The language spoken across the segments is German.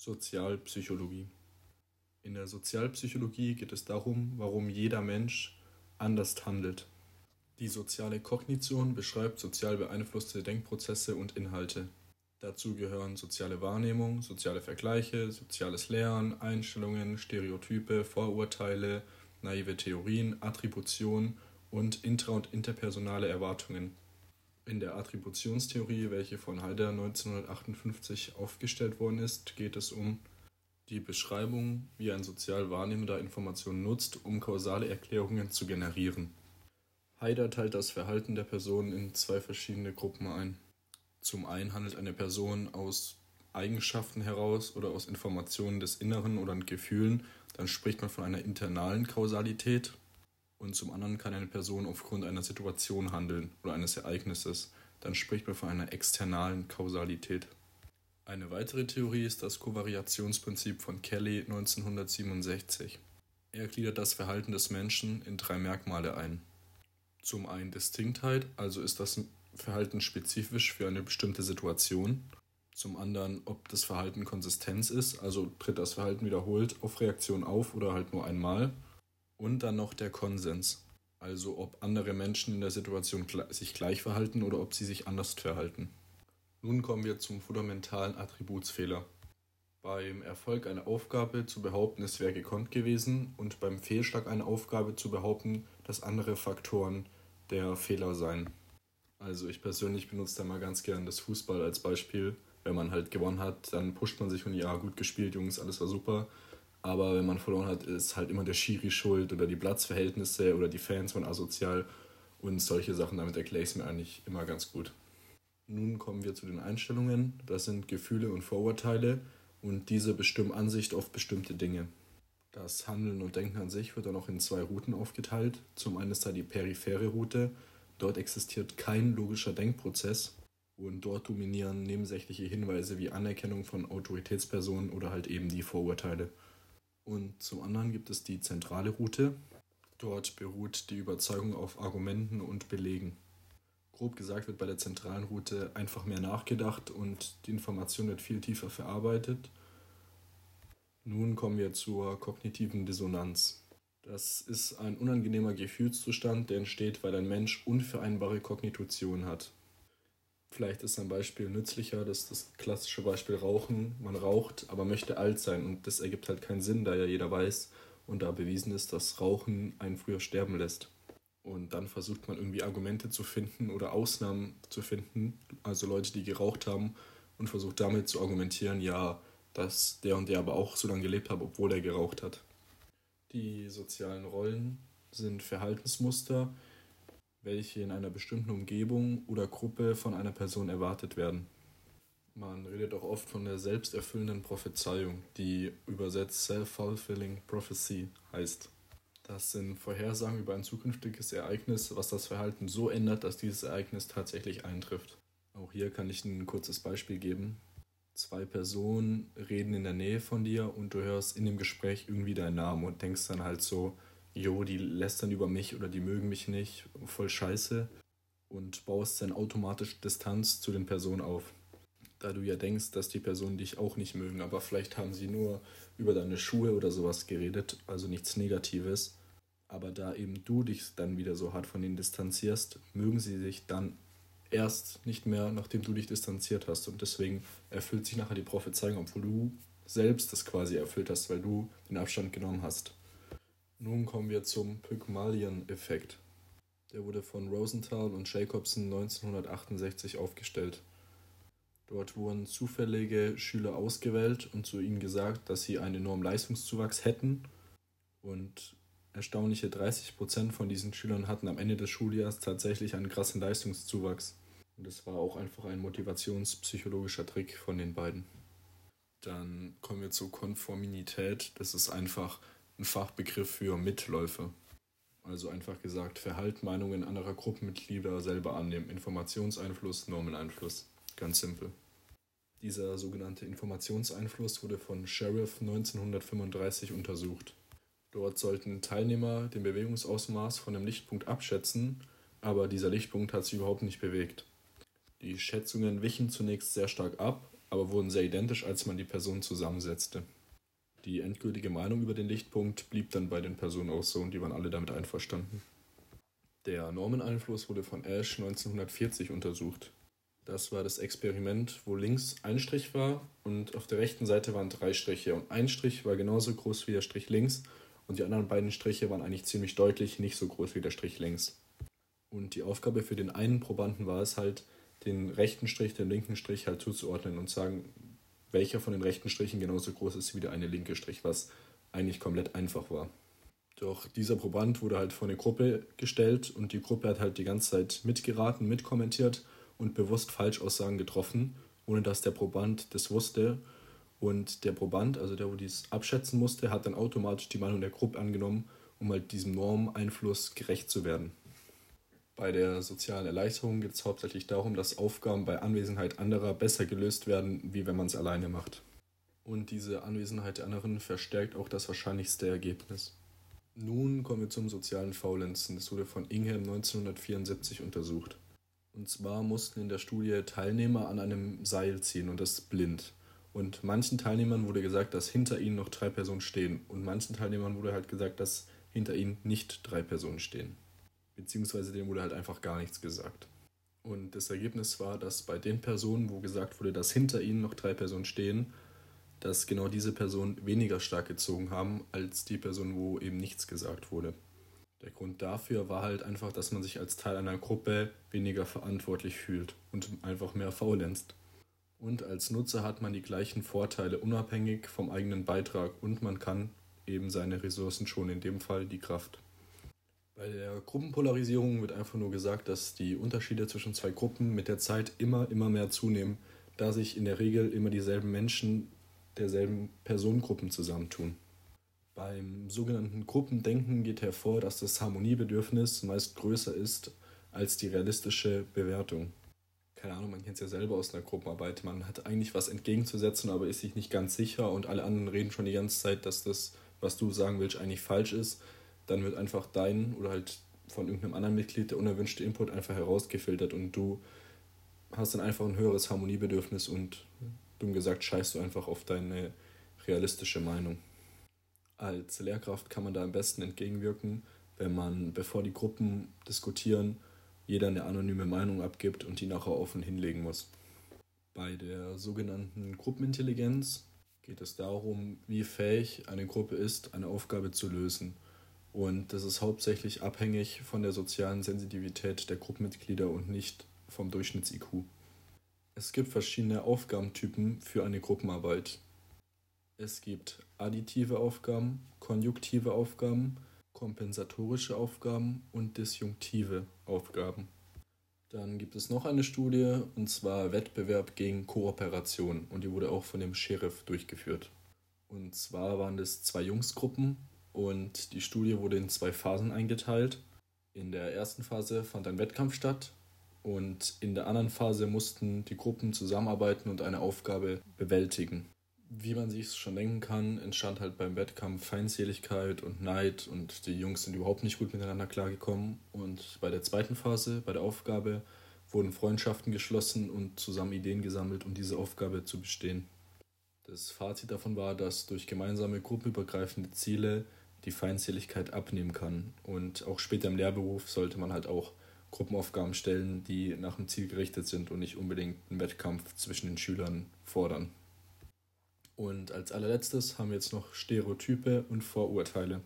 Sozialpsychologie. In der Sozialpsychologie geht es darum, warum jeder Mensch anders handelt. Die soziale Kognition beschreibt sozial beeinflusste Denkprozesse und Inhalte. Dazu gehören soziale Wahrnehmung, soziale Vergleiche, soziales Lernen, Einstellungen, Stereotype, Vorurteile, naive Theorien, Attribution und intra- und interpersonale Erwartungen. In der Attributionstheorie, welche von Haider 1958 aufgestellt worden ist, geht es um die Beschreibung, wie ein sozial wahrnehmender Informationen nutzt, um kausale Erklärungen zu generieren. Haider teilt das Verhalten der Person in zwei verschiedene Gruppen ein. Zum einen handelt eine Person aus Eigenschaften heraus oder aus Informationen des Inneren oder Gefühlen, dann spricht man von einer internalen Kausalität und zum anderen kann eine Person aufgrund einer Situation handeln oder eines Ereignisses. Dann spricht man von einer externalen Kausalität. Eine weitere Theorie ist das Kovariationsprinzip von Kelly 1967. Er gliedert das Verhalten des Menschen in drei Merkmale ein. Zum einen Distinktheit, also ist das Verhalten spezifisch für eine bestimmte Situation. Zum anderen, ob das Verhalten Konsistenz ist, also tritt das Verhalten wiederholt auf Reaktion auf oder halt nur einmal. Und dann noch der Konsens. Also ob andere Menschen in der Situation sich gleich verhalten oder ob sie sich anders verhalten. Nun kommen wir zum fundamentalen Attributsfehler. Beim Erfolg einer Aufgabe zu behaupten, es wäre gekonnt gewesen und beim Fehlschlag einer Aufgabe zu behaupten, dass andere Faktoren der Fehler seien. Also ich persönlich benutze da mal ganz gern das Fußball als Beispiel. Wenn man halt gewonnen hat, dann pusht man sich und ja, gut gespielt, Jungs, alles war super. Aber wenn man verloren hat, ist halt immer der Schiri schuld oder die Platzverhältnisse oder die Fans von asozial und solche Sachen. Damit erkläre ich es mir eigentlich immer ganz gut. Nun kommen wir zu den Einstellungen. Das sind Gefühle und Vorurteile und diese bestimmen Ansicht auf bestimmte Dinge. Das Handeln und Denken an sich wird dann auch in zwei Routen aufgeteilt. Zum einen ist da die periphere Route. Dort existiert kein logischer Denkprozess und dort dominieren nebensächliche Hinweise wie Anerkennung von Autoritätspersonen oder halt eben die Vorurteile. Und zum anderen gibt es die zentrale Route. Dort beruht die Überzeugung auf Argumenten und Belegen. Grob gesagt wird bei der zentralen Route einfach mehr nachgedacht und die Information wird viel tiefer verarbeitet. Nun kommen wir zur kognitiven Dissonanz. Das ist ein unangenehmer Gefühlszustand, der entsteht, weil ein Mensch unvereinbare Kognition hat. Vielleicht ist ein Beispiel nützlicher, das ist das klassische Beispiel Rauchen. Man raucht, aber möchte alt sein und das ergibt halt keinen Sinn, da ja jeder weiß und da bewiesen ist, dass Rauchen einen früher sterben lässt. Und dann versucht man irgendwie Argumente zu finden oder Ausnahmen zu finden, also Leute, die geraucht haben und versucht damit zu argumentieren, ja, dass der und der aber auch so lange gelebt hat, obwohl er geraucht hat. Die sozialen Rollen sind Verhaltensmuster, welche in einer bestimmten Umgebung oder Gruppe von einer Person erwartet werden. Man redet auch oft von der selbsterfüllenden Prophezeiung, die übersetzt Self-Fulfilling Prophecy heißt. Das sind Vorhersagen über ein zukünftiges Ereignis, was das Verhalten so ändert, dass dieses Ereignis tatsächlich eintrifft. Auch hier kann ich ein kurzes Beispiel geben. Zwei Personen reden in der Nähe von dir und du hörst in dem Gespräch irgendwie deinen Namen und denkst dann halt so, jo, die lästern über mich oder die mögen mich nicht, voll scheiße und baust dann automatisch Distanz zu den Personen auf. Da du ja denkst, dass die Personen dich auch nicht mögen, aber vielleicht haben sie nur über deine Schuhe oder sowas geredet, also nichts Negatives. Aber da eben du dich dann wieder so hart von ihnen distanzierst, mögen sie sich dann erst nicht mehr, nachdem du dich distanziert hast. Und deswegen erfüllt sich nachher die Prophezeiung, obwohl du selbst das quasi erfüllt hast, weil du den Abstand genommen hast. Nun kommen wir zum Pygmalion-Effekt. Der wurde von Rosenthal und Jacobson 1968 aufgestellt. Dort wurden zufällige Schüler ausgewählt und zu ihnen gesagt, dass sie einen enormen Leistungszuwachs hätten. Und erstaunliche 30% von diesen Schülern hatten am Ende des Schuljahres tatsächlich einen krassen Leistungszuwachs. Und das war auch einfach ein motivationspsychologischer Trick von den beiden. Dann kommen wir zur Konformität. Das ist einfach ein Fachbegriff für Mitläufer. Also einfach gesagt, Verhaltmeinungen anderer Gruppenmitglieder selber annehmen. Informationseinfluss, Normeneinfluss. Ganz simpel. Dieser sogenannte Informationseinfluss wurde von Sheriff 1935 untersucht. Dort sollten Teilnehmer den Bewegungsausmaß von einem Lichtpunkt abschätzen, aber dieser Lichtpunkt hat sich überhaupt nicht bewegt. Die Schätzungen wichen zunächst sehr stark ab aber wurden sehr identisch, als man die Personen zusammensetzte. Die endgültige Meinung über den Lichtpunkt blieb dann bei den Personen auch so und die waren alle damit einverstanden. Der Normeneinfluss wurde von Ash 1940 untersucht. Das war das Experiment, wo links ein Strich war und auf der rechten Seite waren drei Striche. Und ein Strich war genauso groß wie der Strich links und die anderen beiden Striche waren eigentlich ziemlich deutlich nicht so groß wie der Strich links. Und die Aufgabe für den einen Probanden war es halt, den rechten Strich dem linken Strich halt zuzuordnen und sagen, welcher von den rechten Strichen genauso groß ist wie der eine linke Strich, was eigentlich komplett einfach war. Doch dieser Proband wurde halt vor eine Gruppe gestellt und die Gruppe hat halt die ganze Zeit mitgeraten, mitkommentiert und bewusst Falschaussagen getroffen, ohne dass der Proband das wusste. Und der Proband, also der, wo dies abschätzen musste, hat dann automatisch die Meinung der Gruppe angenommen, um halt diesem Normeinfluss gerecht zu werden. Bei der sozialen Erleichterung geht es hauptsächlich darum, dass Aufgaben bei Anwesenheit anderer besser gelöst werden, wie wenn man es alleine macht. Und diese Anwesenheit der anderen verstärkt auch das wahrscheinlichste Ergebnis. Nun kommen wir zum sozialen Faulenzen. Das wurde von Ingham 1974 untersucht. Und zwar mussten in der Studie Teilnehmer an einem Seil ziehen und das blind. Und manchen Teilnehmern wurde gesagt, dass hinter ihnen noch drei Personen stehen. Und manchen Teilnehmern wurde halt gesagt, dass hinter ihnen nicht drei Personen stehen beziehungsweise dem wurde halt einfach gar nichts gesagt. Und das Ergebnis war, dass bei den Personen, wo gesagt wurde, dass hinter ihnen noch drei Personen stehen, dass genau diese Personen weniger stark gezogen haben als die Personen, wo eben nichts gesagt wurde. Der Grund dafür war halt einfach, dass man sich als Teil einer Gruppe weniger verantwortlich fühlt und einfach mehr faulenzt. Und als Nutzer hat man die gleichen Vorteile unabhängig vom eigenen Beitrag und man kann eben seine Ressourcen schon, in dem Fall die Kraft. Bei der Gruppenpolarisierung wird einfach nur gesagt, dass die Unterschiede zwischen zwei Gruppen mit der Zeit immer, immer mehr zunehmen, da sich in der Regel immer dieselben Menschen derselben Personengruppen zusammentun. Beim sogenannten Gruppendenken geht hervor, dass das Harmoniebedürfnis meist größer ist als die realistische Bewertung. Keine Ahnung, man kennt es ja selber aus einer Gruppenarbeit. Man hat eigentlich was entgegenzusetzen, aber ist sich nicht ganz sicher und alle anderen reden schon die ganze Zeit, dass das, was du sagen willst, eigentlich falsch ist dann wird einfach dein oder halt von irgendeinem anderen Mitglied der unerwünschte Input einfach herausgefiltert und du hast dann einfach ein höheres Harmoniebedürfnis und dumm gesagt scheißt du einfach auf deine realistische Meinung. Als Lehrkraft kann man da am besten entgegenwirken, wenn man, bevor die Gruppen diskutieren, jeder eine anonyme Meinung abgibt und die nachher offen hinlegen muss. Bei der sogenannten Gruppenintelligenz geht es darum, wie fähig eine Gruppe ist, eine Aufgabe zu lösen – und das ist hauptsächlich abhängig von der sozialen Sensitivität der Gruppenmitglieder und nicht vom Durchschnitts-IQ. Es gibt verschiedene Aufgabentypen für eine Gruppenarbeit. Es gibt additive Aufgaben, konjunktive Aufgaben, kompensatorische Aufgaben und disjunktive Aufgaben. Dann gibt es noch eine Studie, und zwar Wettbewerb gegen Kooperation, und die wurde auch von dem Sheriff durchgeführt. Und zwar waren das zwei Jungsgruppen, und die Studie wurde in zwei Phasen eingeteilt. In der ersten Phase fand ein Wettkampf statt und in der anderen Phase mussten die Gruppen zusammenarbeiten und eine Aufgabe bewältigen. Wie man sich schon denken kann, entstand halt beim Wettkampf Feindseligkeit und Neid und die Jungs sind überhaupt nicht gut miteinander klargekommen. Und bei der zweiten Phase, bei der Aufgabe, wurden Freundschaften geschlossen und zusammen Ideen gesammelt, um diese Aufgabe zu bestehen. Das Fazit davon war, dass durch gemeinsame gruppenübergreifende Ziele die Feindseligkeit abnehmen kann. Und auch später im Lehrberuf sollte man halt auch Gruppenaufgaben stellen, die nach dem Ziel gerichtet sind und nicht unbedingt einen Wettkampf zwischen den Schülern fordern. Und als allerletztes haben wir jetzt noch Stereotype und Vorurteile.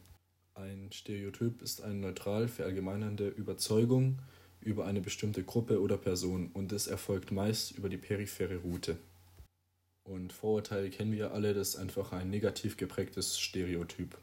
Ein Stereotyp ist eine neutral verallgemeinernde Überzeugung über eine bestimmte Gruppe oder Person und es erfolgt meist über die periphere Route. Und Vorurteile kennen wir alle, das ist einfach ein negativ geprägtes Stereotyp.